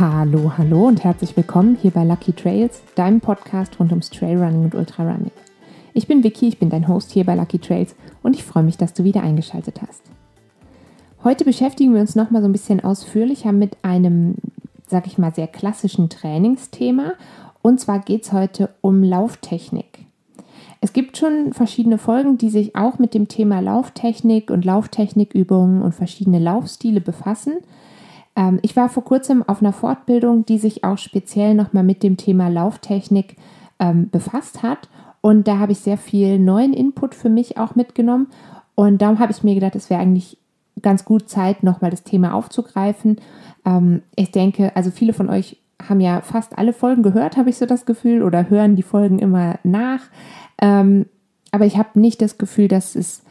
Hallo, hallo und herzlich willkommen hier bei Lucky Trails, deinem Podcast rund ums Trailrunning und Ultrarunning. Ich bin Vicky, ich bin dein Host hier bei Lucky Trails und ich freue mich, dass du wieder eingeschaltet hast. Heute beschäftigen wir uns nochmal so ein bisschen ausführlicher mit einem, sag ich mal, sehr klassischen Trainingsthema. Und zwar geht es heute um Lauftechnik. Es gibt schon verschiedene Folgen, die sich auch mit dem Thema Lauftechnik und Lauftechnikübungen und verschiedene Laufstile befassen. Ähm, ich war vor kurzem auf einer Fortbildung, die sich auch speziell nochmal mit dem Thema Lauftechnik ähm, befasst hat. Und da habe ich sehr viel neuen Input für mich auch mitgenommen. Und darum habe ich mir gedacht, es wäre eigentlich ganz gut Zeit, nochmal das Thema aufzugreifen. Ähm, ich denke, also viele von euch haben ja fast alle Folgen gehört, habe ich so das Gefühl, oder hören die Folgen immer nach. Aber ich habe nicht das Gefühl, dass es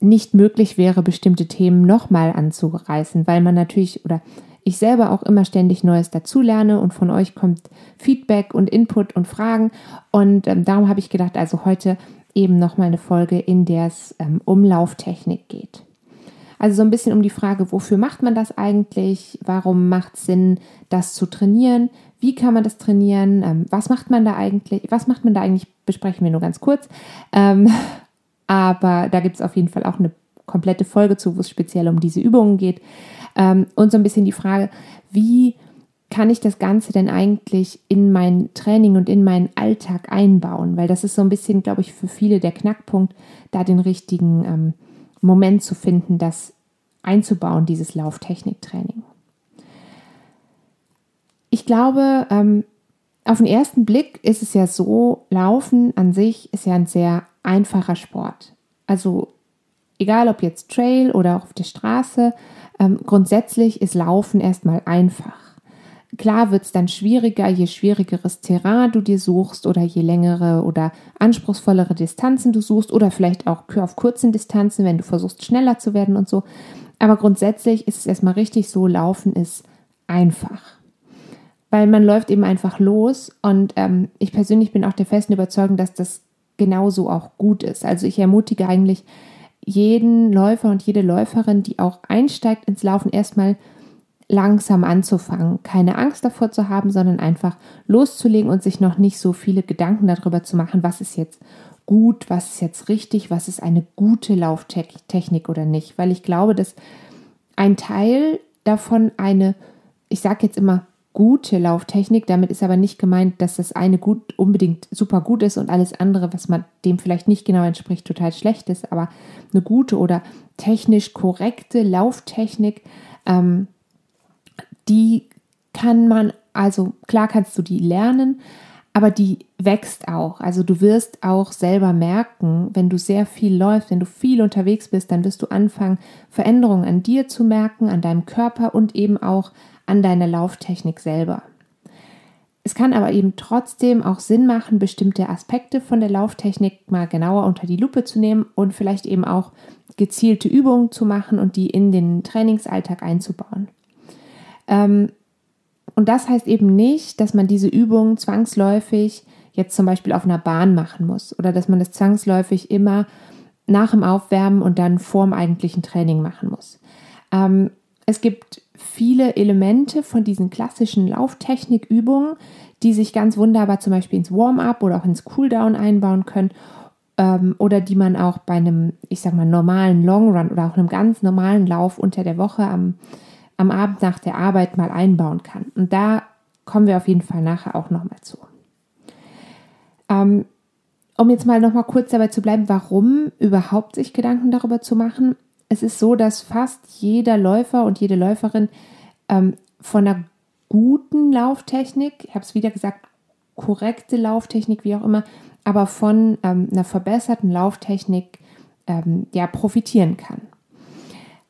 nicht möglich wäre, bestimmte Themen nochmal anzureißen, weil man natürlich oder ich selber auch immer ständig Neues dazulerne und von euch kommt Feedback und Input und Fragen. Und ähm, darum habe ich gedacht, also heute eben nochmal eine Folge, in der es ähm, um Lauftechnik geht. Also so ein bisschen um die Frage, wofür macht man das eigentlich? Warum macht es Sinn, das zu trainieren? Wie kann man das trainieren? Ähm, was macht man da eigentlich? Was macht man da eigentlich? Besprechen wir nur ganz kurz. Aber da gibt es auf jeden Fall auch eine komplette Folge zu, wo es speziell um diese Übungen geht. Ähm, und so ein bisschen die Frage, wie kann ich das Ganze denn eigentlich in mein Training und in meinen Alltag einbauen? Weil das ist so ein bisschen, glaube ich, für viele der Knackpunkt, da den richtigen ähm, Moment zu finden, das einzubauen, dieses Lauftechniktraining. Ich glaube, ähm, auf den ersten Blick ist es ja so, Laufen an sich ist ja ein sehr einfacher Sport. Also egal ob jetzt Trail oder auf der Straße, ähm, grundsätzlich ist Laufen erstmal einfach. Klar wird es dann schwieriger, je schwierigeres Terrain du dir suchst oder je längere oder anspruchsvollere Distanzen du suchst oder vielleicht auch auf kurzen Distanzen, wenn du versuchst schneller zu werden und so. Aber grundsätzlich ist es erstmal richtig so, Laufen ist einfach. Weil man läuft eben einfach los und ähm, ich persönlich bin auch der festen Überzeugung, dass das genauso auch gut ist. Also ich ermutige eigentlich jeden Läufer und jede Läuferin, die auch einsteigt ins Laufen, erstmal langsam anzufangen. Keine Angst davor zu haben, sondern einfach loszulegen und sich noch nicht so viele Gedanken darüber zu machen, was ist jetzt gut, was ist jetzt richtig, was ist eine gute Lauftechnik oder nicht. Weil ich glaube, dass ein Teil davon eine, ich sage jetzt immer, gute Lauftechnik. Damit ist aber nicht gemeint, dass das eine gut unbedingt super gut ist und alles andere, was man dem vielleicht nicht genau entspricht, total schlecht ist. Aber eine gute oder technisch korrekte Lauftechnik, ähm, die kann man, also klar kannst du die lernen, aber die wächst auch. Also du wirst auch selber merken, wenn du sehr viel läufst, wenn du viel unterwegs bist, dann wirst du anfangen, Veränderungen an dir zu merken, an deinem Körper und eben auch an deiner Lauftechnik selber. Es kann aber eben trotzdem auch Sinn machen, bestimmte Aspekte von der Lauftechnik mal genauer unter die Lupe zu nehmen und vielleicht eben auch gezielte Übungen zu machen und die in den Trainingsalltag einzubauen. Ähm, und das heißt eben nicht, dass man diese Übungen zwangsläufig jetzt zum Beispiel auf einer Bahn machen muss oder dass man das zwangsläufig immer nach dem Aufwärmen und dann vor dem eigentlichen Training machen muss. Ähm, es gibt viele Elemente von diesen klassischen Lauftechnikübungen, die sich ganz wunderbar zum Beispiel ins Warm-up oder auch ins Cooldown einbauen können ähm, oder die man auch bei einem, ich sag mal, normalen Long Run oder auch einem ganz normalen Lauf unter der Woche am, am Abend nach der Arbeit mal einbauen kann. Und da kommen wir auf jeden Fall nachher auch nochmal zu. Ähm, um jetzt mal nochmal kurz dabei zu bleiben, warum überhaupt sich Gedanken darüber zu machen, es ist so, dass fast jeder Läufer und jede Läuferin ähm, von einer guten Lauftechnik, ich habe es wieder gesagt, korrekte Lauftechnik, wie auch immer, aber von ähm, einer verbesserten Lauftechnik ähm, ja, profitieren kann.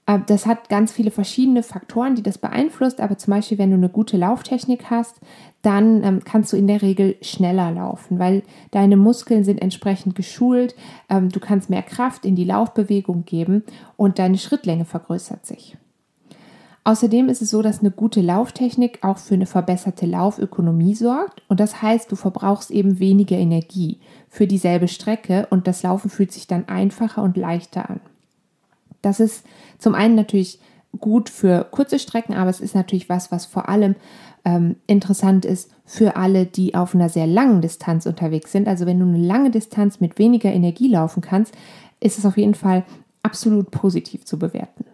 Äh, das hat ganz viele verschiedene Faktoren, die das beeinflusst, aber zum Beispiel, wenn du eine gute Lauftechnik hast, dann ähm, kannst du in der Regel schneller laufen, weil deine Muskeln sind entsprechend geschult, ähm, du kannst mehr Kraft in die Laufbewegung geben und deine Schrittlänge vergrößert sich. Außerdem ist es so, dass eine gute Lauftechnik auch für eine verbesserte Laufökonomie sorgt und das heißt, du verbrauchst eben weniger Energie für dieselbe Strecke und das Laufen fühlt sich dann einfacher und leichter an. Das ist zum einen natürlich gut für kurze Strecken, aber es ist natürlich was, was vor allem ähm, interessant ist für alle, die auf einer sehr langen Distanz unterwegs sind. Also wenn du eine lange Distanz mit weniger Energie laufen kannst, ist es auf jeden Fall absolut positiv zu bewerten.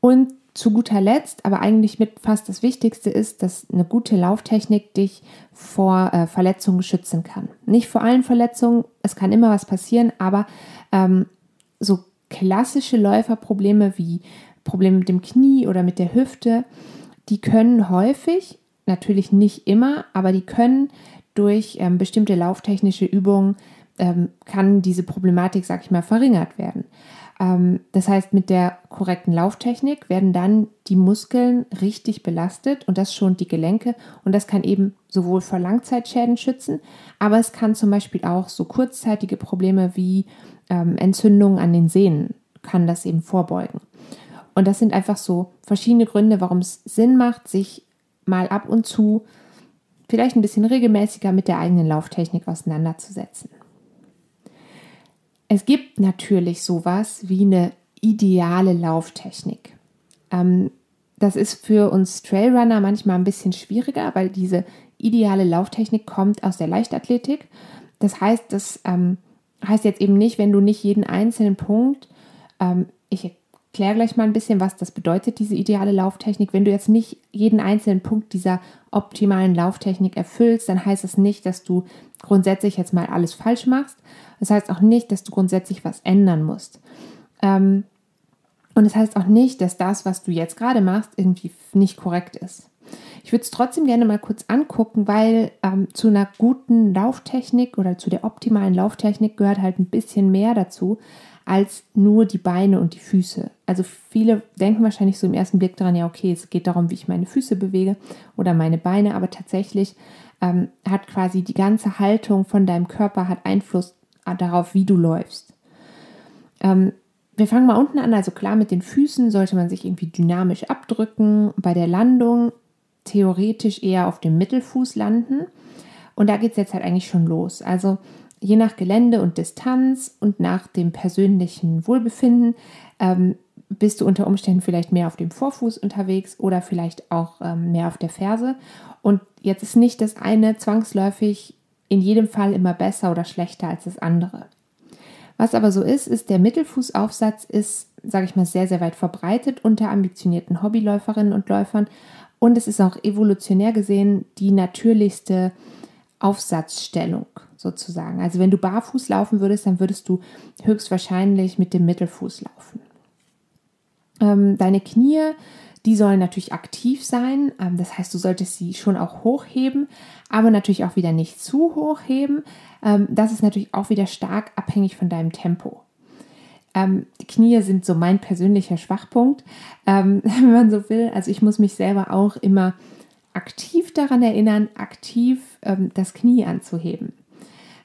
Und zu guter Letzt, aber eigentlich mit fast das Wichtigste ist, dass eine gute Lauftechnik dich vor äh, Verletzungen schützen kann. Nicht vor allen Verletzungen, es kann immer was passieren, aber ähm, so klassische Läuferprobleme wie Probleme mit dem Knie oder mit der Hüfte, die können häufig, natürlich nicht immer, aber die können durch ähm, bestimmte lauftechnische Übungen, ähm, kann diese Problematik, sag ich mal, verringert werden. Ähm, das heißt, mit der korrekten Lauftechnik werden dann die Muskeln richtig belastet und das schont die Gelenke und das kann eben sowohl vor Langzeitschäden schützen, aber es kann zum Beispiel auch so kurzzeitige Probleme wie ähm, Entzündungen an den Sehnen kann das eben vorbeugen. Und das sind einfach so verschiedene Gründe, warum es Sinn macht, sich mal ab und zu vielleicht ein bisschen regelmäßiger mit der eigenen Lauftechnik auseinanderzusetzen. Es gibt natürlich sowas wie eine ideale Lauftechnik. Ähm, das ist für uns Trailrunner manchmal ein bisschen schwieriger, weil diese ideale Lauftechnik kommt aus der Leichtathletik. Das heißt, das ähm, heißt jetzt eben nicht, wenn du nicht jeden einzelnen Punkt, ähm, ich erkläre gleich mal ein bisschen, was das bedeutet, diese ideale Lauftechnik. Wenn du jetzt nicht jeden einzelnen Punkt dieser optimalen Lauftechnik erfüllst, dann heißt es das nicht, dass du grundsätzlich jetzt mal alles falsch machst. Das heißt auch nicht, dass du grundsätzlich was ändern musst. Ähm, und es das heißt auch nicht, dass das, was du jetzt gerade machst, irgendwie nicht korrekt ist. Ich würde es trotzdem gerne mal kurz angucken, weil ähm, zu einer guten Lauftechnik oder zu der optimalen Lauftechnik gehört halt ein bisschen mehr dazu als nur die Beine und die Füße. Also viele denken wahrscheinlich so im ersten Blick daran, ja, okay, es geht darum, wie ich meine Füße bewege oder meine Beine, aber tatsächlich ähm, hat quasi die ganze Haltung von deinem Körper hat Einfluss darauf, wie du läufst. Ähm, wir fangen mal unten an, also klar, mit den Füßen sollte man sich irgendwie dynamisch abdrücken. Bei der Landung theoretisch eher auf dem Mittelfuß landen. Und da geht es jetzt halt eigentlich schon los. Also je nach Gelände und Distanz und nach dem persönlichen Wohlbefinden ähm, bist du unter Umständen vielleicht mehr auf dem Vorfuß unterwegs oder vielleicht auch ähm, mehr auf der Ferse. Und jetzt ist nicht das eine zwangsläufig in jedem Fall immer besser oder schlechter als das andere. Was aber so ist, ist der Mittelfußaufsatz ist, sage ich mal, sehr, sehr weit verbreitet unter ambitionierten Hobbyläuferinnen und Läufern und es ist auch evolutionär gesehen die natürlichste Aufsatzstellung sozusagen. Also wenn du barfuß laufen würdest, dann würdest du höchstwahrscheinlich mit dem Mittelfuß laufen. Ähm, deine Knie, die sollen natürlich aktiv sein. Ähm, das heißt, du solltest sie schon auch hochheben, aber natürlich auch wieder nicht zu hoch heben. Ähm, das ist natürlich auch wieder stark abhängig von deinem Tempo. Ähm, die Knie sind so mein persönlicher Schwachpunkt, ähm, wenn man so will. Also ich muss mich selber auch immer aktiv daran erinnern, aktiv ähm, das Knie anzuheben.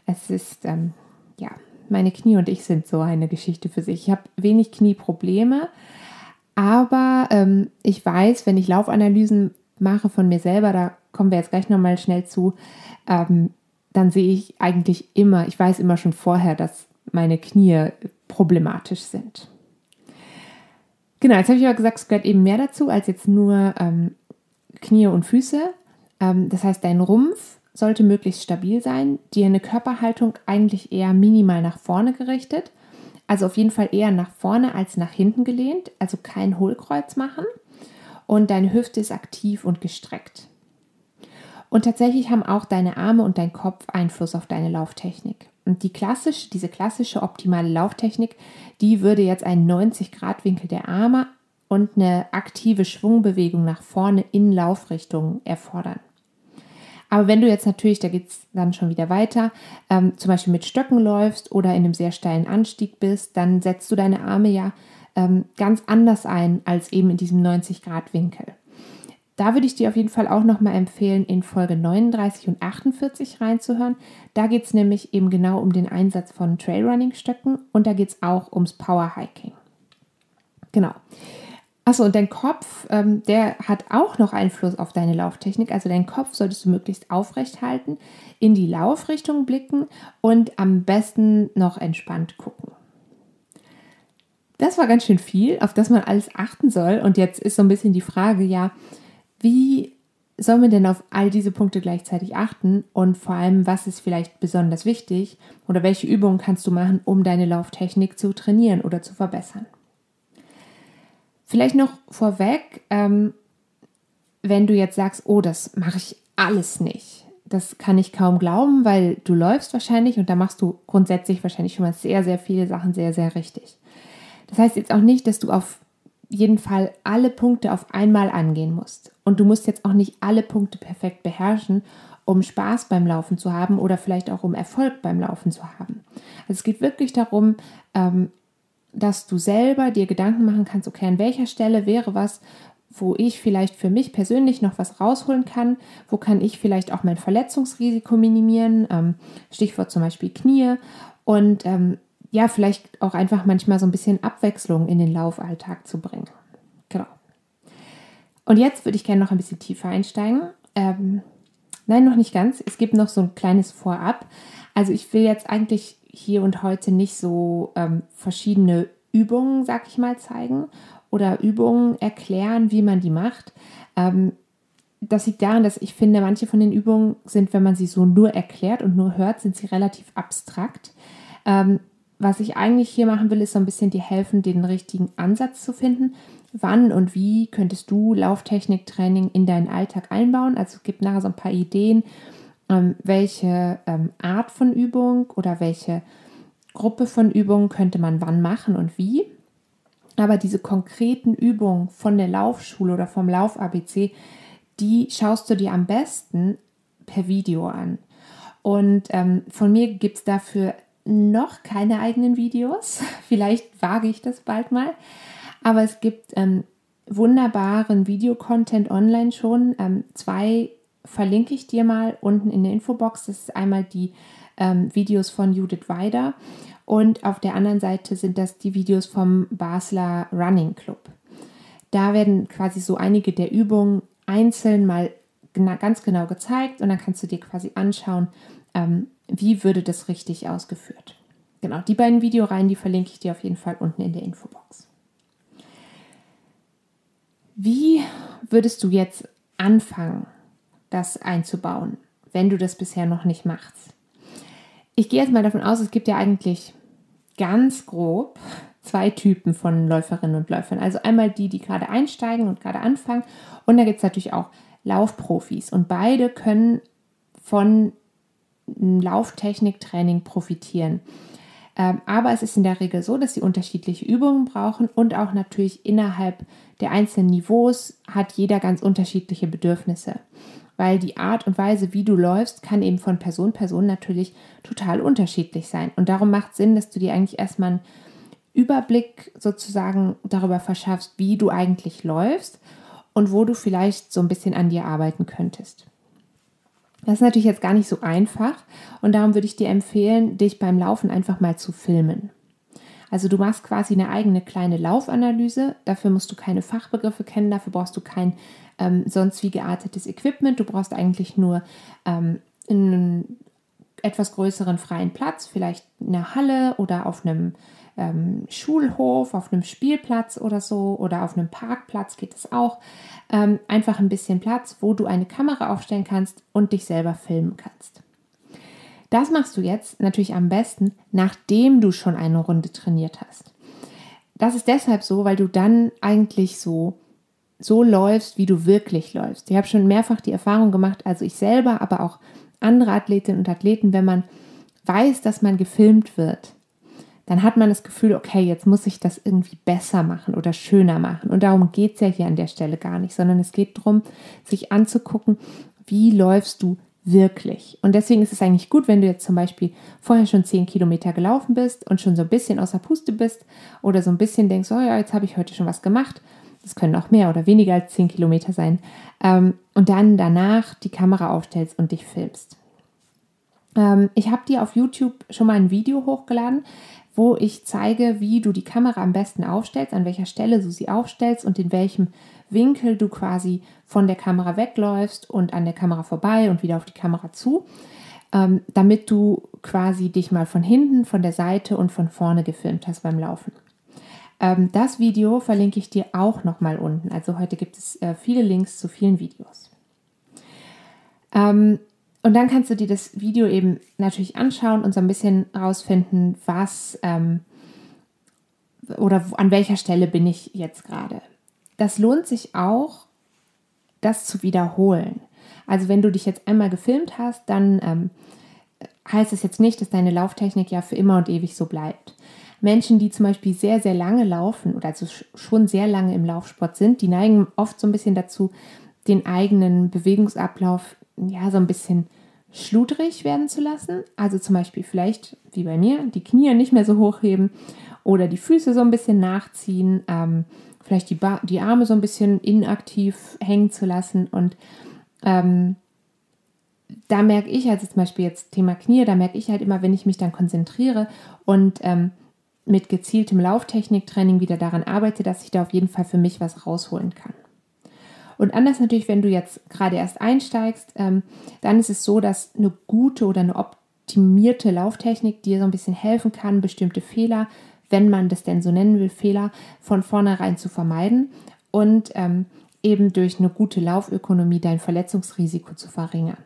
Es ist, ähm, ja, meine Knie und ich sind so eine Geschichte für sich. Ich habe wenig Knieprobleme, aber ähm, ich weiß, wenn ich Laufanalysen mache von mir selber, da kommen wir jetzt gleich nochmal schnell zu, ähm, dann sehe ich eigentlich immer, ich weiß immer schon vorher, dass meine Knie problematisch sind. Genau, jetzt habe ich aber gesagt, es gehört eben mehr dazu als jetzt nur ähm, Knie und Füße. Ähm, das heißt, dein Rumpf sollte möglichst stabil sein, dir eine Körperhaltung eigentlich eher minimal nach vorne gerichtet, also auf jeden Fall eher nach vorne als nach hinten gelehnt, also kein Hohlkreuz machen und deine Hüfte ist aktiv und gestreckt. Und tatsächlich haben auch deine Arme und dein Kopf Einfluss auf deine Lauftechnik. Und die klassische, diese klassische optimale Lauftechnik, die würde jetzt einen 90-Grad-Winkel der Arme und eine aktive Schwungbewegung nach vorne in Laufrichtung erfordern. Aber wenn du jetzt natürlich, da geht es dann schon wieder weiter, ähm, zum Beispiel mit Stöcken läufst oder in einem sehr steilen Anstieg bist, dann setzt du deine Arme ja ähm, ganz anders ein als eben in diesem 90-Grad-Winkel. Da würde ich dir auf jeden Fall auch nochmal empfehlen, in Folge 39 und 48 reinzuhören. Da geht es nämlich eben genau um den Einsatz von Trailrunning-Stöcken und da geht es auch ums Powerhiking. Genau. Achso, und dein Kopf, ähm, der hat auch noch Einfluss auf deine Lauftechnik. Also dein Kopf solltest du möglichst aufrecht halten, in die Laufrichtung blicken und am besten noch entspannt gucken. das war ganz schön viel, auf das man alles achten soll. Und jetzt ist so ein bisschen die Frage, ja, wie soll man denn auf all diese Punkte gleichzeitig achten? Und vor allem, was ist vielleicht besonders wichtig? Oder welche Übungen kannst du machen, um deine Lauftechnik zu trainieren oder zu verbessern? Vielleicht noch vorweg, ähm, wenn du jetzt sagst, oh, das mache ich alles nicht. Das kann ich kaum glauben, weil du läufst wahrscheinlich und da machst du grundsätzlich wahrscheinlich schon mal sehr, sehr viele Sachen sehr, sehr richtig. Das heißt jetzt auch nicht, dass du auf jeden Fall alle Punkte auf einmal angehen musst. Und du musst jetzt auch nicht alle Punkte perfekt beherrschen, um Spaß beim Laufen zu haben oder vielleicht auch um Erfolg beim Laufen zu haben. Also es geht wirklich darum, ähm, dass du selber dir Gedanken machen kannst, okay, an welcher Stelle wäre was, wo ich vielleicht für mich persönlich noch was rausholen kann, wo kann ich vielleicht auch mein Verletzungsrisiko minimieren, ähm, Stichwort zum Beispiel Knie und ähm, ja, vielleicht auch einfach manchmal so ein bisschen Abwechslung in den Laufalltag zu bringen. Genau. Und jetzt würde ich gerne noch ein bisschen tiefer einsteigen. Ähm, nein, noch nicht ganz. Es gibt noch so ein kleines Vorab. Also ich will jetzt eigentlich hier und heute nicht so ähm, verschiedene Übungen, sag ich mal, zeigen oder Übungen erklären, wie man die macht. Ähm, das liegt daran, dass ich finde, manche von den Übungen sind, wenn man sie so nur erklärt und nur hört, sind sie relativ abstrakt. Ähm, was ich eigentlich hier machen will, ist so ein bisschen dir helfen, den richtigen Ansatz zu finden. Wann und wie könntest du Lauftechniktraining in deinen Alltag einbauen? Also es gibt nachher so ein paar Ideen, ähm, welche ähm, Art von Übung oder welche Gruppe von Übungen könnte man wann machen und wie. Aber diese konkreten Übungen von der Laufschule oder vom Lauf-ABC, die schaust du dir am besten per Video an. Und ähm, von mir gibt es dafür noch keine eigenen Videos. Vielleicht wage ich das bald mal. Aber es gibt ähm, wunderbaren Videocontent online schon. Ähm, zwei verlinke ich dir mal unten in der Infobox. Das ist einmal die ähm, Videos von Judith Weider und auf der anderen Seite sind das die Videos vom Basler Running Club. Da werden quasi so einige der Übungen einzeln mal ganz genau gezeigt und dann kannst du dir quasi anschauen, ähm, wie würde das richtig ausgeführt. Genau, die beiden Videoreihen, die verlinke ich dir auf jeden Fall unten in der Infobox. Wie würdest du jetzt anfangen, das einzubauen, wenn du das bisher noch nicht machst? Ich gehe jetzt mal davon aus, es gibt ja eigentlich ganz grob zwei Typen von Läuferinnen und Läufern. Also einmal die, die gerade einsteigen und gerade anfangen. Und da gibt es natürlich auch Laufprofis. Und beide können von Lauftechniktraining profitieren. Ähm, aber es ist in der Regel so, dass sie unterschiedliche Übungen brauchen und auch natürlich innerhalb der einzelnen Niveaus hat jeder ganz unterschiedliche Bedürfnisse. Weil die Art und Weise, wie du läufst, kann eben von Person zu Person natürlich total unterschiedlich sein. Und darum macht Sinn, dass du dir eigentlich erstmal einen Überblick sozusagen darüber verschaffst, wie du eigentlich läufst und wo du vielleicht so ein bisschen an dir arbeiten könntest. Das ist natürlich jetzt gar nicht so einfach und darum würde ich dir empfehlen, dich beim Laufen einfach mal zu filmen. Also du machst quasi eine eigene kleine Laufanalyse. Dafür musst du keine Fachbegriffe kennen, dafür brauchst du kein ähm, sonst wie geartetes Equipment. Du brauchst eigentlich nur ähm, einen etwas größeren freien Platz, vielleicht in einer Halle oder auf einem ähm, Schulhof, auf einem Spielplatz oder so oder auf einem Parkplatz geht es auch. Ähm, einfach ein bisschen Platz, wo du eine Kamera aufstellen kannst und dich selber filmen kannst. Das machst du jetzt natürlich am besten, nachdem du schon eine Runde trainiert hast. Das ist deshalb so, weil du dann eigentlich so so läufst, wie du wirklich läufst. Ich habe schon mehrfach die Erfahrung gemacht, also ich selber, aber auch andere Athletinnen und Athleten, wenn man weiß, dass man gefilmt wird, dann hat man das Gefühl, okay, jetzt muss ich das irgendwie besser machen oder schöner machen. Und darum geht es ja hier an der Stelle gar nicht, sondern es geht darum, sich anzugucken, wie läufst du wirklich. Und deswegen ist es eigentlich gut, wenn du jetzt zum Beispiel vorher schon 10 Kilometer gelaufen bist und schon so ein bisschen außer Puste bist oder so ein bisschen denkst, oh ja, jetzt habe ich heute schon was gemacht. Das können auch mehr oder weniger als 10 Kilometer sein. Ähm, und dann danach die Kamera aufstellst und dich filmst. Ähm, ich habe dir auf YouTube schon mal ein Video hochgeladen wo ich zeige, wie du die Kamera am besten aufstellst, an welcher Stelle du sie aufstellst und in welchem Winkel du quasi von der Kamera wegläufst und an der Kamera vorbei und wieder auf die Kamera zu, ähm, damit du quasi dich mal von hinten, von der Seite und von vorne gefilmt hast beim Laufen. Ähm, das Video verlinke ich dir auch nochmal unten. Also heute gibt es äh, viele Links zu vielen Videos. Ähm, und dann kannst du dir das Video eben natürlich anschauen und so ein bisschen rausfinden, was ähm, oder an welcher Stelle bin ich jetzt gerade. Das lohnt sich auch, das zu wiederholen. Also wenn du dich jetzt einmal gefilmt hast, dann ähm, heißt es jetzt nicht, dass deine Lauftechnik ja für immer und ewig so bleibt. Menschen, die zum Beispiel sehr, sehr lange laufen oder also schon sehr lange im Laufsport sind, die neigen oft so ein bisschen dazu, den eigenen Bewegungsablauf ja so ein bisschen schludrig werden zu lassen. Also zum Beispiel vielleicht, wie bei mir, die Knie nicht mehr so hochheben oder die Füße so ein bisschen nachziehen, ähm, vielleicht die, ba die Arme so ein bisschen inaktiv hängen zu lassen. Und ähm, da merke ich, also zum Beispiel jetzt Thema Knie, da merke ich halt immer, wenn ich mich dann konzentriere und ähm, mit gezieltem Lauftechniktraining wieder daran arbeite, dass ich da auf jeden Fall für mich was rausholen kann. Und anders natürlich, wenn du jetzt gerade erst einsteigst, ähm, dann ist es so, dass eine gute oder eine optimierte Lauftechnik dir so ein bisschen helfen kann, bestimmte Fehler, wenn man das denn so nennen will, Fehler von vornherein zu vermeiden und ähm, eben durch eine gute Laufökonomie dein Verletzungsrisiko zu verringern.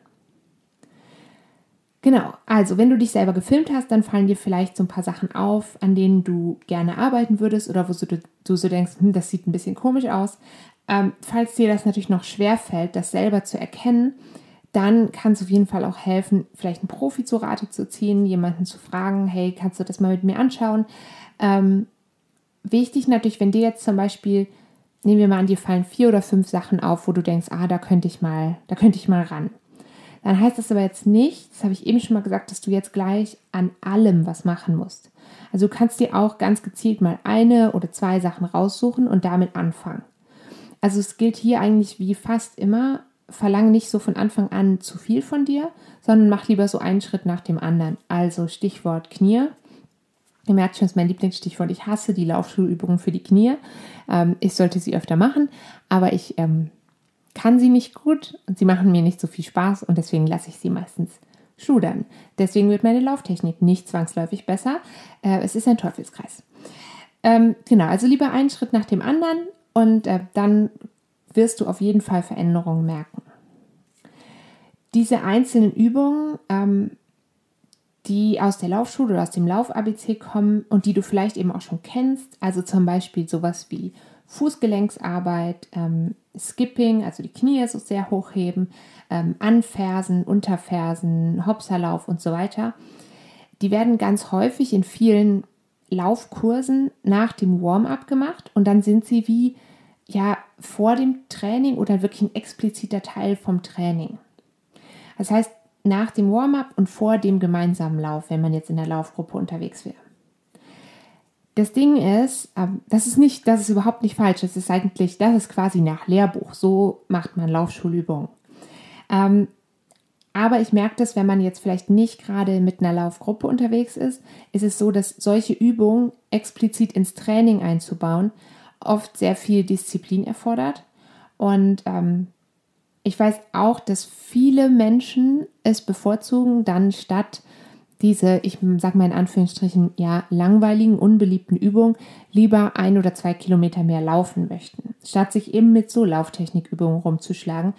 Genau, also wenn du dich selber gefilmt hast, dann fallen dir vielleicht so ein paar Sachen auf, an denen du gerne arbeiten würdest oder wo du, du so denkst, hm, das sieht ein bisschen komisch aus. Ähm, falls dir das natürlich noch schwer fällt, das selber zu erkennen, dann kann es auf jeden Fall auch helfen, vielleicht einen Profi zu Rate zu ziehen, jemanden zu fragen, hey, kannst du das mal mit mir anschauen? Ähm, wichtig natürlich, wenn dir jetzt zum Beispiel, nehmen wir mal an, dir fallen vier oder fünf Sachen auf, wo du denkst, ah, da könnte ich mal, da könnte ich mal ran. Dann heißt das aber jetzt nicht, das habe ich eben schon mal gesagt, dass du jetzt gleich an allem was machen musst. Also du kannst dir auch ganz gezielt mal eine oder zwei Sachen raussuchen und damit anfangen. Also es gilt hier eigentlich wie fast immer, verlange nicht so von Anfang an zu viel von dir, sondern mach lieber so einen Schritt nach dem anderen. Also Stichwort Knie. Ihr merkt schon, ist mein Lieblingsstichwort. Ich hasse die Laufschulübungen für die Knie. Ähm, ich sollte sie öfter machen, aber ich ähm, kann sie nicht gut und sie machen mir nicht so viel Spaß und deswegen lasse ich sie meistens schludern. Deswegen wird meine Lauftechnik nicht zwangsläufig besser. Äh, es ist ein Teufelskreis. Ähm, genau, also lieber einen Schritt nach dem anderen und äh, dann wirst du auf jeden Fall Veränderungen merken. Diese einzelnen Übungen, ähm, die aus der Laufschule oder aus dem Lauf-ABC kommen und die du vielleicht eben auch schon kennst, also zum Beispiel sowas wie Fußgelenksarbeit, ähm, Skipping, also die Knie so sehr hochheben, ähm, Anfersen, Unterfersen, Hopserlauf und so weiter. Die werden ganz häufig in vielen Laufkursen nach dem Warm-up gemacht und dann sind sie wie ja vor dem Training oder wirklich ein expliziter Teil vom Training. Das heißt, nach dem Warm-up und vor dem gemeinsamen Lauf, wenn man jetzt in der Laufgruppe unterwegs wäre. Das Ding ist, ähm, das ist nicht, das ist überhaupt nicht falsch. Das ist eigentlich, das ist quasi nach Lehrbuch. So macht man Laufschulübungen. Aber ich merke das, wenn man jetzt vielleicht nicht gerade mit einer Laufgruppe unterwegs ist, ist es so, dass solche Übungen explizit ins Training einzubauen oft sehr viel Disziplin erfordert. Und ähm, ich weiß auch, dass viele Menschen es bevorzugen, dann statt diese, ich sag mal in Anführungsstrichen, ja, langweiligen, unbeliebten Übungen lieber ein oder zwei Kilometer mehr laufen möchten, statt sich eben mit so Lauftechnikübungen rumzuschlagen,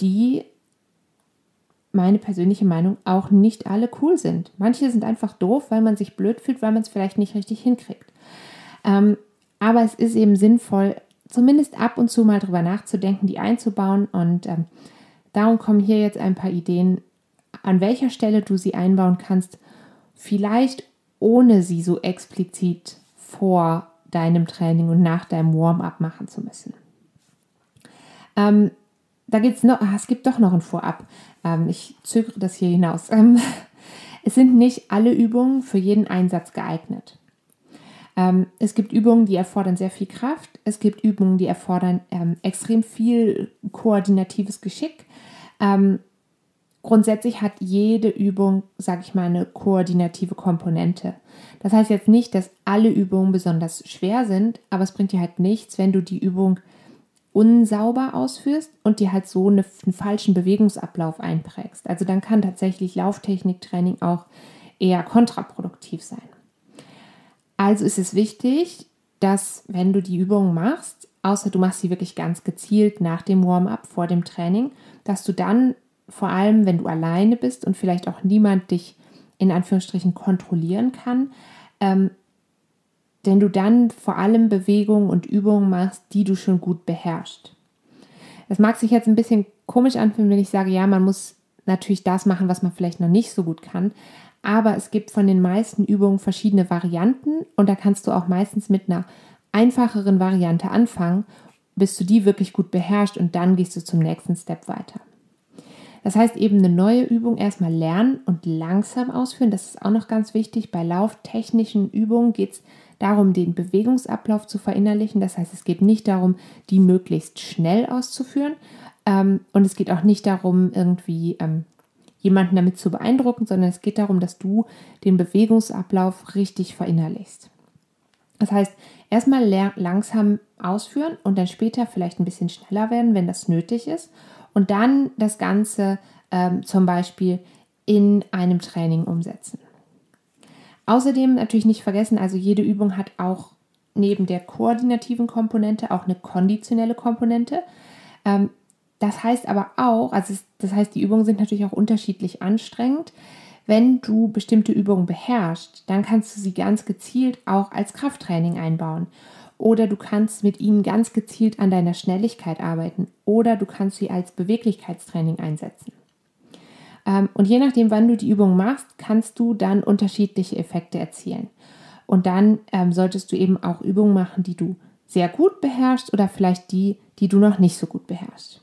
die meine persönliche Meinung auch nicht alle cool sind. Manche sind einfach doof, weil man sich blöd fühlt, weil man es vielleicht nicht richtig hinkriegt. Ähm, aber es ist eben sinnvoll, zumindest ab und zu mal drüber nachzudenken, die einzubauen. Und ähm, darum kommen hier jetzt ein paar Ideen, an welcher Stelle du sie einbauen kannst, vielleicht ohne sie so explizit vor deinem Training und nach deinem Warm-up machen zu müssen. Ähm, da gibt's noch, ah, es gibt doch noch ein Vorab. Ähm, ich zögere das hier hinaus. Ähm, es sind nicht alle Übungen für jeden Einsatz geeignet. Ähm, es gibt Übungen, die erfordern sehr viel Kraft. Es gibt Übungen, die erfordern ähm, extrem viel koordinatives Geschick. Ähm, grundsätzlich hat jede Übung, sage ich mal, eine koordinative Komponente. Das heißt jetzt nicht, dass alle Übungen besonders schwer sind, aber es bringt dir halt nichts, wenn du die Übung unsauber ausführst und dir halt so eine, einen falschen Bewegungsablauf einprägst. Also dann kann tatsächlich Lauftechniktraining auch eher kontraproduktiv sein. Also ist es wichtig, dass wenn du die Übungen machst, außer du machst sie wirklich ganz gezielt nach dem Warm-up vor dem Training, dass du dann vor allem, wenn du alleine bist und vielleicht auch niemand dich in Anführungsstrichen kontrollieren kann, ähm, denn du dann vor allem Bewegungen und Übungen machst, die du schon gut beherrschst. Das mag sich jetzt ein bisschen komisch anfühlen, wenn ich sage, ja, man muss natürlich das machen, was man vielleicht noch nicht so gut kann. Aber es gibt von den meisten Übungen verschiedene Varianten und da kannst du auch meistens mit einer einfacheren Variante anfangen, bis du die wirklich gut beherrschst und dann gehst du zum nächsten Step weiter. Das heißt eben eine neue Übung erstmal lernen und langsam ausführen. Das ist auch noch ganz wichtig. Bei lauftechnischen Übungen geht es darum, den Bewegungsablauf zu verinnerlichen. Das heißt, es geht nicht darum, die möglichst schnell auszuführen. Ähm, und es geht auch nicht darum, irgendwie ähm, jemanden damit zu beeindrucken, sondern es geht darum, dass du den Bewegungsablauf richtig verinnerlichst. Das heißt, erstmal langsam ausführen und dann später vielleicht ein bisschen schneller werden, wenn das nötig ist. Und dann das Ganze ähm, zum Beispiel in einem Training umsetzen. Außerdem natürlich nicht vergessen, also jede Übung hat auch neben der koordinativen Komponente auch eine konditionelle Komponente. Ähm, das heißt aber auch, also das heißt, die Übungen sind natürlich auch unterschiedlich anstrengend. Wenn du bestimmte Übungen beherrschst, dann kannst du sie ganz gezielt auch als Krafttraining einbauen. Oder du kannst mit ihnen ganz gezielt an deiner Schnelligkeit arbeiten. Oder du kannst sie als Beweglichkeitstraining einsetzen. Ähm, und je nachdem, wann du die Übung machst, kannst du dann unterschiedliche Effekte erzielen. Und dann ähm, solltest du eben auch Übungen machen, die du sehr gut beherrschst oder vielleicht die, die du noch nicht so gut beherrschst.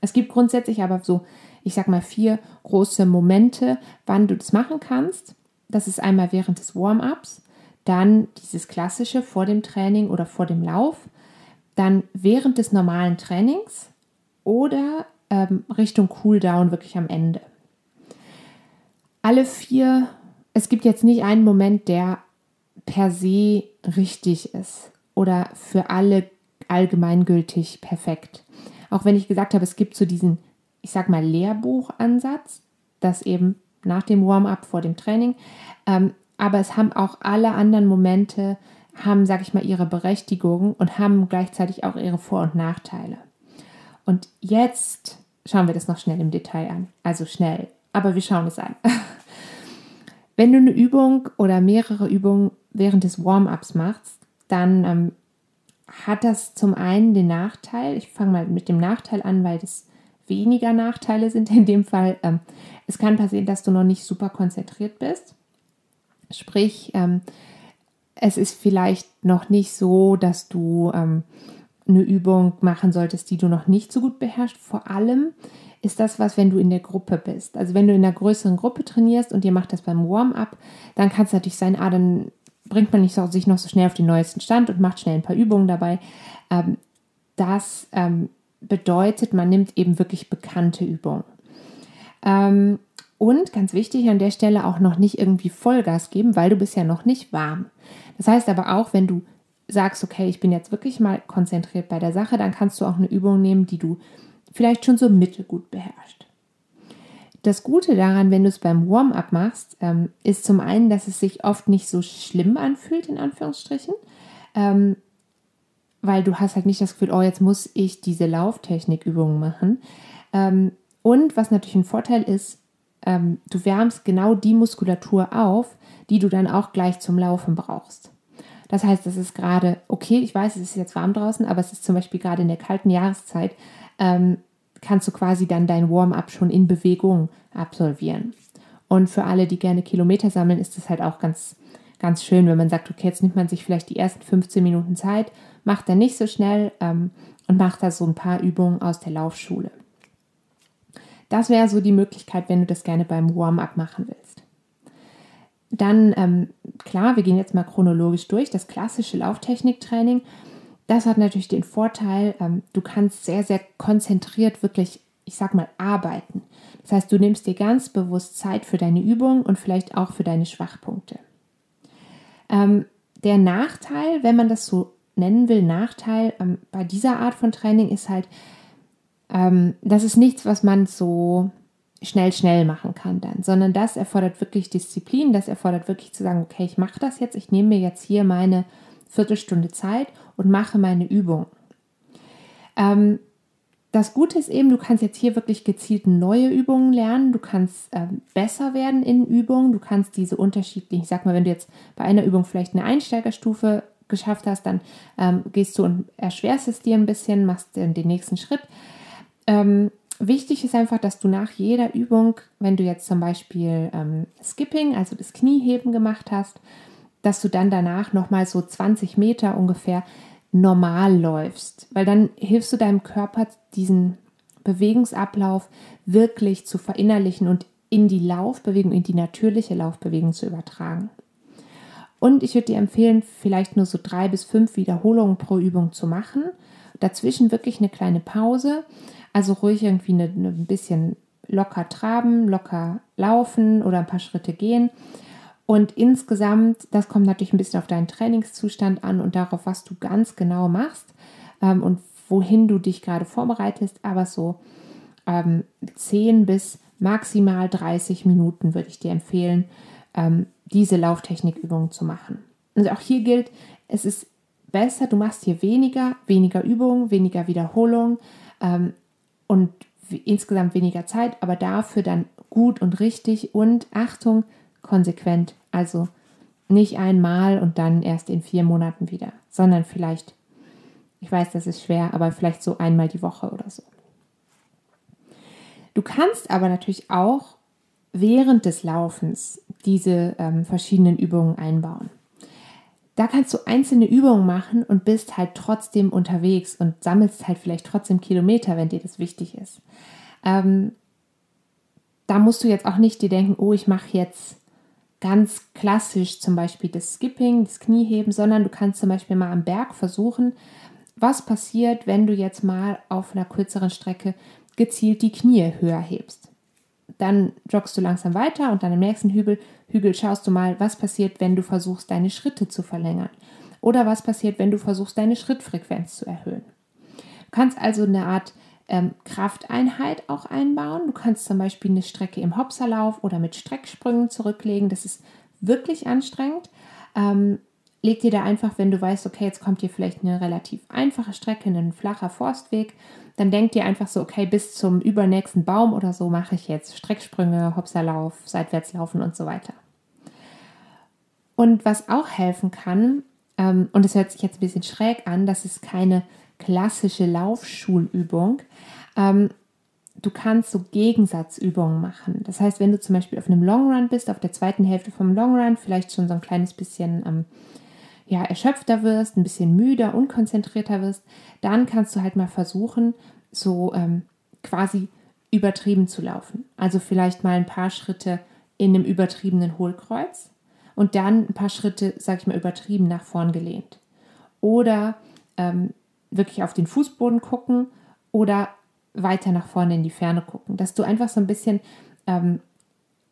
Es gibt grundsätzlich aber so, ich sag mal, vier große Momente, wann du das machen kannst. Das ist einmal während des Warm-ups, dann dieses klassische vor dem Training oder vor dem Lauf, dann während des normalen Trainings oder ähm, Richtung Cooldown wirklich am Ende. Alle vier, es gibt jetzt nicht einen Moment, der per se richtig ist oder für alle allgemeingültig perfekt. Auch wenn ich gesagt habe, es gibt so diesen, ich sag mal, Lehrbuchansatz, das eben nach dem Warm-up vor dem Training. Ähm, aber es haben auch alle anderen Momente, haben, sag ich mal, ihre Berechtigung und haben gleichzeitig auch ihre Vor- und Nachteile. Und jetzt schauen wir das noch schnell im Detail an. Also schnell, aber wir schauen es an. Wenn du eine Übung oder mehrere Übungen während des Warm-ups machst, dann ähm, hat das zum einen den Nachteil, ich fange mal mit dem Nachteil an, weil das weniger Nachteile sind in dem Fall. Ähm, es kann passieren, dass du noch nicht super konzentriert bist. Sprich, ähm, es ist vielleicht noch nicht so, dass du ähm, eine Übung machen solltest, die du noch nicht so gut beherrschst. Vor allem ist das was, wenn du in der Gruppe bist. Also wenn du in einer größeren Gruppe trainierst und ihr macht das beim Warm-up, dann kann es natürlich sein, ah, dann bringt man nicht so, sich noch so schnell auf den neuesten Stand und macht schnell ein paar Übungen dabei. Ähm, das ähm, bedeutet, man nimmt eben wirklich bekannte Übungen. Ähm, und ganz wichtig an der Stelle auch noch nicht irgendwie Vollgas geben, weil du bist ja noch nicht warm. Das heißt aber auch, wenn du sagst, okay, ich bin jetzt wirklich mal konzentriert bei der Sache, dann kannst du auch eine Übung nehmen, die du vielleicht schon so mittelgut beherrschst. Das Gute daran, wenn du es beim Warm-up machst, ähm, ist zum einen, dass es sich oft nicht so schlimm anfühlt, in Anführungsstrichen, ähm, weil du hast halt nicht das Gefühl, oh, jetzt muss ich diese Lauftechnikübungen machen. Ähm, und was natürlich ein Vorteil ist, ähm, du wärmst genau die Muskulatur auf, die du dann auch gleich zum Laufen brauchst. Das heißt, es ist gerade, okay, ich weiß, es ist jetzt warm draußen, aber es ist zum Beispiel gerade in der kalten Jahreszeit ähm, kannst du quasi dann dein Warm-up schon in Bewegung absolvieren. Und für alle, die gerne Kilometer sammeln, ist es halt auch ganz, ganz schön, wenn man sagt, okay, jetzt nimmt man sich vielleicht die ersten 15 Minuten Zeit, macht dann nicht so schnell ähm, und macht da so ein paar Übungen aus der Laufschule. Das wäre so die Möglichkeit, wenn du das gerne beim Warm-up machen willst. Dann, ähm, klar, wir gehen jetzt mal chronologisch durch. Das klassische Lauftechniktraining das hat natürlich den Vorteil, ähm, du kannst sehr, sehr konzentriert wirklich, ich sag mal, arbeiten. Das heißt, du nimmst dir ganz bewusst Zeit für deine Übung und vielleicht auch für deine Schwachpunkte. Ähm, der Nachteil, wenn man das so nennen will, Nachteil ähm, bei dieser Art von Training ist halt, ähm, das ist nichts, was man so schnell, schnell machen kann dann, sondern das erfordert wirklich Disziplin, das erfordert wirklich zu sagen, okay, ich mache das jetzt, ich nehme mir jetzt hier meine Viertelstunde Zeit und mache meine Übung. Ähm, das Gute ist eben, du kannst jetzt hier wirklich gezielt neue Übungen lernen. Du kannst ähm, besser werden in Übungen. Du kannst diese unterschiedlichen, ich sag mal, wenn du jetzt bei einer Übung vielleicht eine Einsteigerstufe geschafft hast, dann ähm, gehst du und erschwerst es dir ein bisschen, machst den, nächsten Schritt. Ähm, wichtig ist einfach, dass du nach jeder Übung, wenn du jetzt zum Beispiel ähm, Skipping, also das Knieheben gemacht hast, dass du dann danach nochmal so 20 Meter ungefähr normal läufst, weil dann hilfst du deinem Körper, diesen Bewegungsablauf wirklich zu verinnerlichen und in die Laufbewegung, in die natürliche Laufbewegung zu übertragen. Und ich würde dir empfehlen, vielleicht nur so drei bis fünf Wiederholungen pro Übung zu machen. Dazwischen wirklich eine kleine Pause. Also ruhig irgendwie eine, eine ein bisschen locker traben, locker laufen oder ein paar Schritte gehen und insgesamt, das kommt natürlich ein bisschen auf deinen Trainingszustand an und darauf, was du ganz genau machst ähm, und wohin du dich gerade vorbereitest. Aber so ähm, 10 bis maximal 30 Minuten würde ich dir empfehlen, ähm, diese Lauftechnikübungen zu machen. Und auch hier gilt, es ist besser, du machst hier weniger, weniger Übungen, weniger Wiederholungen ähm, und insgesamt weniger Zeit, aber dafür dann gut und richtig und Achtung, konsequent. Also nicht einmal und dann erst in vier Monaten wieder, sondern vielleicht, ich weiß, das ist schwer, aber vielleicht so einmal die Woche oder so. Du kannst aber natürlich auch während des Laufens diese ähm, verschiedenen Übungen einbauen. Da kannst du einzelne Übungen machen und bist halt trotzdem unterwegs und sammelst halt vielleicht trotzdem Kilometer, wenn dir das wichtig ist. Ähm, da musst du jetzt auch nicht dir denken, oh, ich mache jetzt ganz klassisch zum Beispiel das Skipping, das Knieheben, sondern du kannst zum Beispiel mal am Berg versuchen, was passiert, wenn du jetzt mal auf einer kürzeren Strecke gezielt die Knie höher hebst. Dann joggst du langsam weiter und dann im nächsten Hügel, Hügel schaust du mal, was passiert, wenn du versuchst, deine Schritte zu verlängern. Oder was passiert, wenn du versuchst, deine Schrittfrequenz zu erhöhen. Du kannst also eine Art ähm, Krafteinheit auch einbauen. Du kannst zum Beispiel eine Strecke im Hopserlauf oder mit Strecksprüngen zurücklegen. Das ist wirklich anstrengend. Ähm, leg dir da einfach, wenn du weißt, okay, jetzt kommt hier vielleicht eine relativ einfache Strecke, ein flacher Forstweg, dann denk dir einfach so, okay, bis zum übernächsten Baum oder so mache ich jetzt Strecksprünge, Hopserlauf, Seitwärtslaufen und so weiter. Und was auch helfen kann, ähm, und es hört sich jetzt ein bisschen schräg an, das ist keine klassische Laufschulübung. Ähm, du kannst so Gegensatzübungen machen. Das heißt, wenn du zum Beispiel auf einem Long Run bist, auf der zweiten Hälfte vom Long Run, vielleicht schon so ein kleines bisschen ähm, ja, erschöpfter wirst, ein bisschen müder, unkonzentrierter wirst, dann kannst du halt mal versuchen, so ähm, quasi übertrieben zu laufen. Also vielleicht mal ein paar Schritte in einem übertriebenen Hohlkreuz und dann ein paar Schritte, sag ich mal, übertrieben nach vorn gelehnt. Oder ähm, wirklich auf den Fußboden gucken oder weiter nach vorne in die Ferne gucken. Dass du einfach so ein bisschen ähm,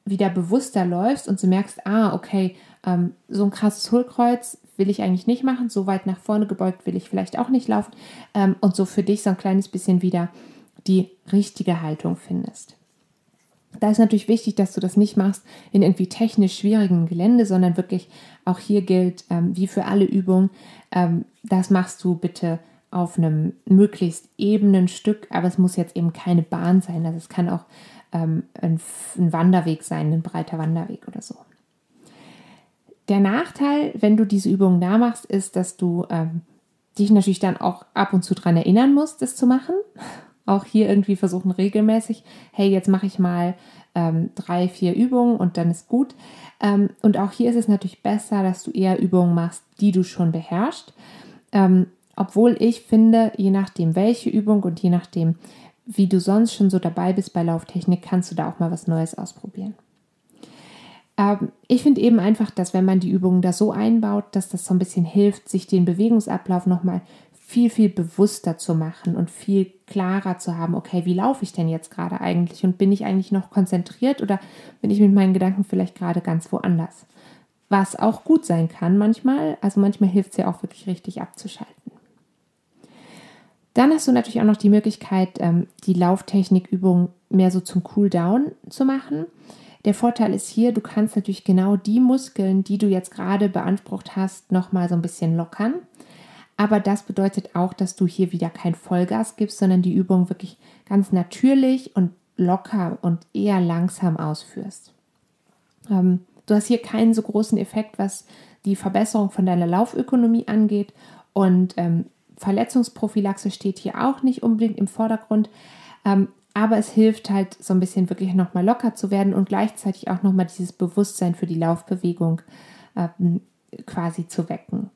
wieder bewusster läufst und so merkst, ah, okay, ähm, so ein krasses Hohlkreuz will ich eigentlich nicht machen, so weit nach vorne gebeugt will ich vielleicht auch nicht laufen ähm, und so für dich so ein kleines bisschen wieder die richtige Haltung findest. Da ist natürlich wichtig, dass du das nicht machst in irgendwie technisch schwierigen Gelände, sondern wirklich auch hier gilt, ähm, wie für alle Übungen, ähm, das machst du bitte auf einem möglichst ebenen Stück, aber es muss jetzt eben keine Bahn sein. Also es kann auch ähm, ein, ein Wanderweg sein, ein breiter Wanderweg oder so. Der Nachteil, wenn du diese Übungen da machst, ist, dass du ähm, dich natürlich dann auch ab und zu daran erinnern musst, das zu machen. Auch hier irgendwie versuchen regelmäßig, hey, jetzt mache ich mal ähm, drei, vier Übungen und dann ist gut. Ähm, und auch hier ist es natürlich besser, dass du eher Übungen machst, die du schon beherrschst. Ähm, obwohl ich finde, je nachdem welche Übung und je nachdem, wie du sonst schon so dabei bist bei Lauftechnik, kannst du da auch mal was Neues ausprobieren. Ähm, ich finde eben einfach, dass wenn man die Übungen da so einbaut, dass das so ein bisschen hilft, sich den Bewegungsablauf nochmal viel, viel bewusster zu machen und viel klarer zu haben, okay, wie laufe ich denn jetzt gerade eigentlich und bin ich eigentlich noch konzentriert oder bin ich mit meinen Gedanken vielleicht gerade ganz woanders? Was auch gut sein kann manchmal, also manchmal hilft es ja auch wirklich richtig abzuschalten. Dann hast du natürlich auch noch die Möglichkeit, ähm, die Lauftechnikübung mehr so zum Cooldown zu machen. Der Vorteil ist hier, du kannst natürlich genau die Muskeln, die du jetzt gerade beansprucht hast, nochmal so ein bisschen lockern. Aber das bedeutet auch, dass du hier wieder kein Vollgas gibst, sondern die Übung wirklich ganz natürlich und locker und eher langsam ausführst. Ähm, du hast hier keinen so großen Effekt, was die Verbesserung von deiner Laufökonomie angeht. Und ähm, Verletzungsprophylaxe steht hier auch nicht unbedingt im Vordergrund. Ähm, aber es hilft halt so ein bisschen wirklich nochmal locker zu werden und gleichzeitig auch nochmal dieses Bewusstsein für die Laufbewegung ähm, quasi zu wecken.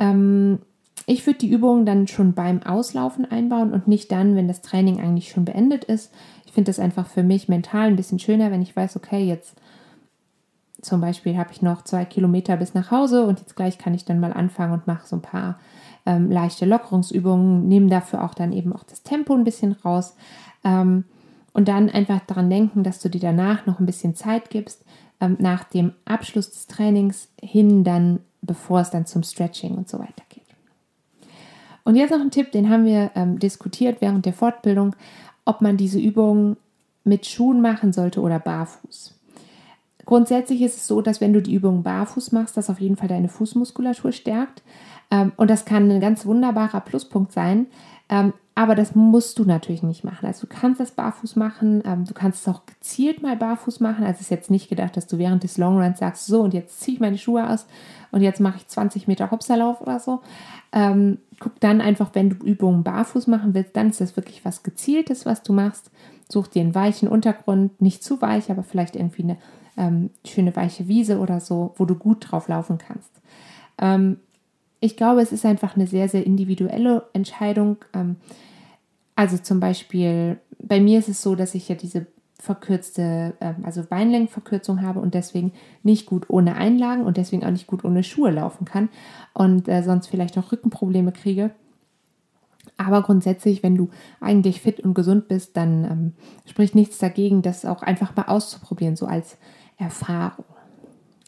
Ähm, ich würde die Übungen dann schon beim Auslaufen einbauen und nicht dann, wenn das Training eigentlich schon beendet ist. Ich finde das einfach für mich mental ein bisschen schöner, wenn ich weiß, okay, jetzt zum Beispiel habe ich noch zwei Kilometer bis nach Hause und jetzt gleich kann ich dann mal anfangen und mache so ein paar ähm, leichte Lockerungsübungen, nehme dafür auch dann eben auch das Tempo ein bisschen raus ähm, und dann einfach daran denken, dass du dir danach noch ein bisschen Zeit gibst, ähm, nach dem Abschluss des Trainings hin dann, bevor es dann zum Stretching und so weiter geht. Und jetzt noch ein Tipp, den haben wir ähm, diskutiert während der Fortbildung, ob man diese Übungen mit Schuhen machen sollte oder barfuß. Grundsätzlich ist es so, dass wenn du die Übung barfuß machst, das auf jeden Fall deine Fußmuskulatur stärkt. Ähm, und das kann ein ganz wunderbarer Pluspunkt sein. Ähm, aber das musst du natürlich nicht machen. Also du kannst das barfuß machen, ähm, du kannst es auch gezielt mal barfuß machen. Also es ist jetzt nicht gedacht, dass du während des Longruns sagst, so und jetzt ziehe ich meine Schuhe aus und jetzt mache ich 20 Meter Hopserlauf oder so. Ähm, guck dann einfach, wenn du Übungen barfuß machen willst, dann ist das wirklich was Gezieltes, was du machst. Such dir einen weichen Untergrund, nicht zu weich, aber vielleicht irgendwie eine ähm, schöne weiche Wiese oder so, wo du gut drauf laufen kannst. Ähm, ich glaube, es ist einfach eine sehr, sehr individuelle Entscheidung. Ähm, also zum Beispiel, bei mir ist es so, dass ich ja diese verkürzte, ähm, also Beinlängenverkürzung habe und deswegen nicht gut ohne Einlagen und deswegen auch nicht gut ohne Schuhe laufen kann und äh, sonst vielleicht auch Rückenprobleme kriege. Aber grundsätzlich, wenn du eigentlich fit und gesund bist, dann ähm, spricht nichts dagegen, das auch einfach mal auszuprobieren, so als Erfahrung.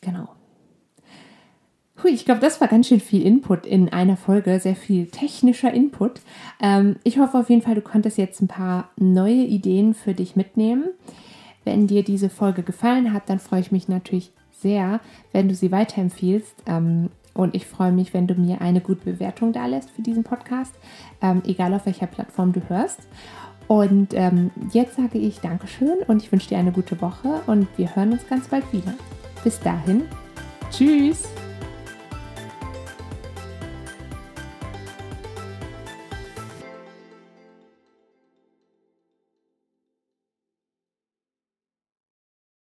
Genau. Hui, ich glaube, das war ganz schön viel Input in einer Folge, sehr viel technischer Input. Ähm, ich hoffe auf jeden Fall, du konntest jetzt ein paar neue Ideen für dich mitnehmen. Wenn dir diese Folge gefallen hat, dann freue ich mich natürlich sehr, wenn du sie weiterempfiehlst. Ähm, und ich freue mich, wenn du mir eine gute Bewertung da lässt für diesen Podcast, ähm, egal auf welcher Plattform du hörst. Und ähm, jetzt sage ich Dankeschön und ich wünsche dir eine gute Woche und wir hören uns ganz bald wieder. Bis dahin, tschüss!